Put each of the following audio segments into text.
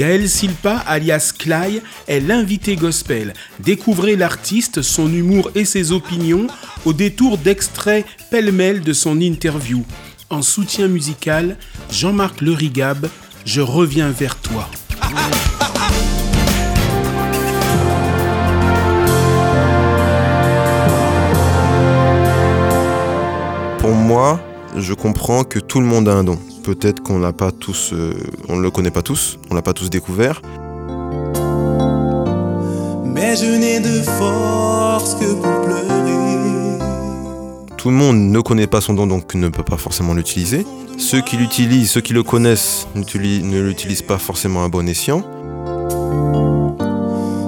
Gaël Silpa, alias Clay, est l'invité gospel. Découvrez l'artiste, son humour et ses opinions au détour d'extraits pêle-mêle de son interview. En soutien musical, Jean-Marc Lerigab, Je reviens vers toi. Pour moi, je comprends que tout le monde a un don. Peut-être qu'on l'a pas tous, euh, on ne le connaît pas tous, on l'a pas tous découvert. Mais je n'ai de force que pour pleurer. Tout le monde ne connaît pas son don, donc ne peut pas forcément l'utiliser. Ceux qui l'utilisent, ceux qui le connaissent, ne l'utilisent pas forcément à bon escient.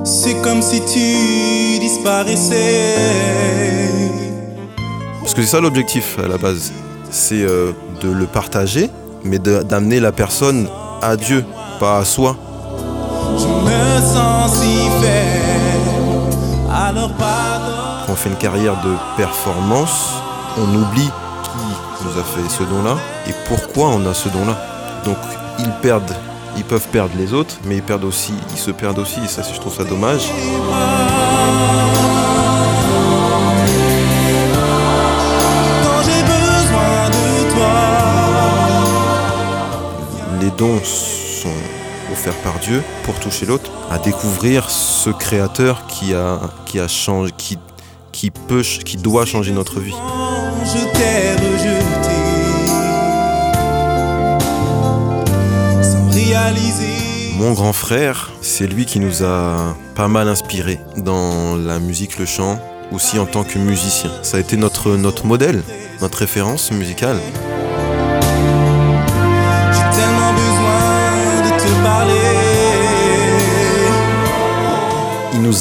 C'est comme si tu disparaissais. Parce que c'est ça l'objectif à la base, c'est euh, de le partager, mais d'amener la personne à Dieu, pas à soi. Quand on fait une carrière de performance, on oublie qui nous a fait ce don-là et pourquoi on a ce don-là. Donc ils perdent, ils peuvent perdre les autres, mais ils perdent aussi, ils se perdent aussi, et ça je trouve ça dommage. Par Dieu pour toucher l'autre, à découvrir ce créateur qui a, qui a changé, qui, qui peut, qui doit changer notre vie. Je t'ai rejeté sans réaliser. Mon grand frère, c'est lui qui nous a pas mal inspiré dans la musique, le chant, aussi en tant que musicien. Ça a été notre, notre modèle, notre référence musicale.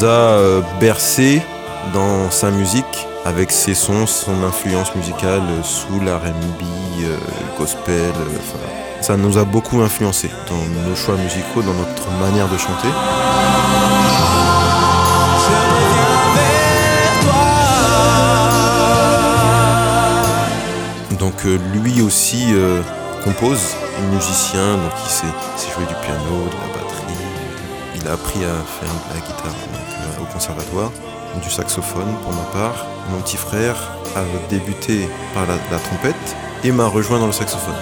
A euh, bercé dans sa musique avec ses sons, son influence musicale, euh, soul, R&B, euh, gospel. ça nous a beaucoup influencé dans nos choix musicaux, dans notre manière de chanter. Donc lui aussi euh, compose, musicien, donc il sait, sait jouer du piano, de la batterie. Il a appris à faire de la guitare au conservatoire, du saxophone pour ma part. Mon petit frère a débuté par la, trompette et m'a rejoint dans le saxophone.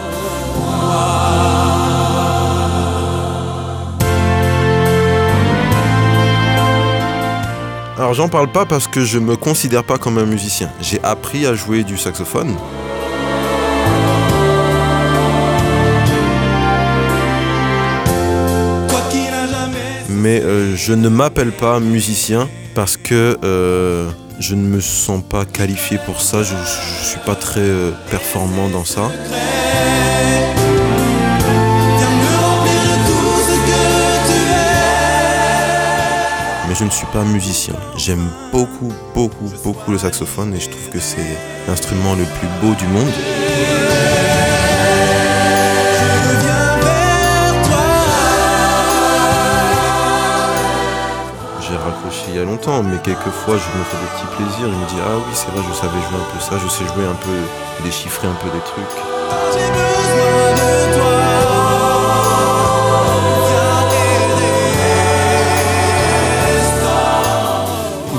Alors j'en parle pas parce que je me considère pas comme un musicien. J'ai appris à jouer du saxophone. Je ne m'appelle pas musicien parce que euh, je ne me sens pas qualifié pour ça. Je, je suis pas très euh, performant dans ça. Mais je ne suis pas musicien. J'aime beaucoup, beaucoup, beaucoup le saxophone et je trouve que c'est l'instrument le plus beau du monde. J'ai raccroché il y a longtemps, mais quelquefois je me fais des petits plaisirs. Je me dis ah oui c'est vrai, je savais jouer un peu ça, je sais jouer un peu, déchiffrer un peu des trucs. J'ai besoin de toi.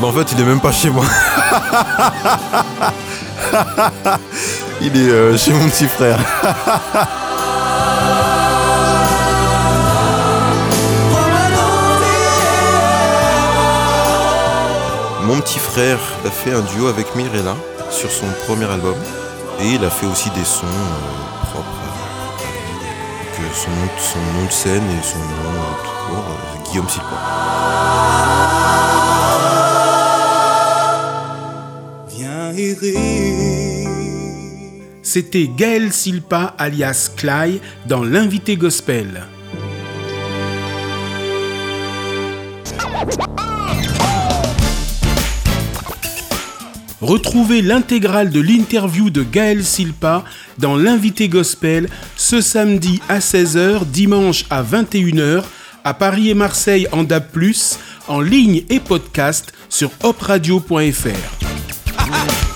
Mais en fait, il est même pas chez moi. il est euh, chez mon petit frère. Mon petit frère a fait un duo avec Mirella sur son premier album. Et il a fait aussi des sons euh, propres à euh, son, nom, son nom de scène et son nom euh, tout court, euh, Guillaume Silpa. Viens. C'était Gaël Silpa alias Clay dans l'invité gospel. Retrouvez l'intégrale de l'interview de Gaël Silpa dans l'invité gospel ce samedi à 16h, dimanche à 21h, à Paris et Marseille en DAB+, en ligne et podcast sur opradio.fr.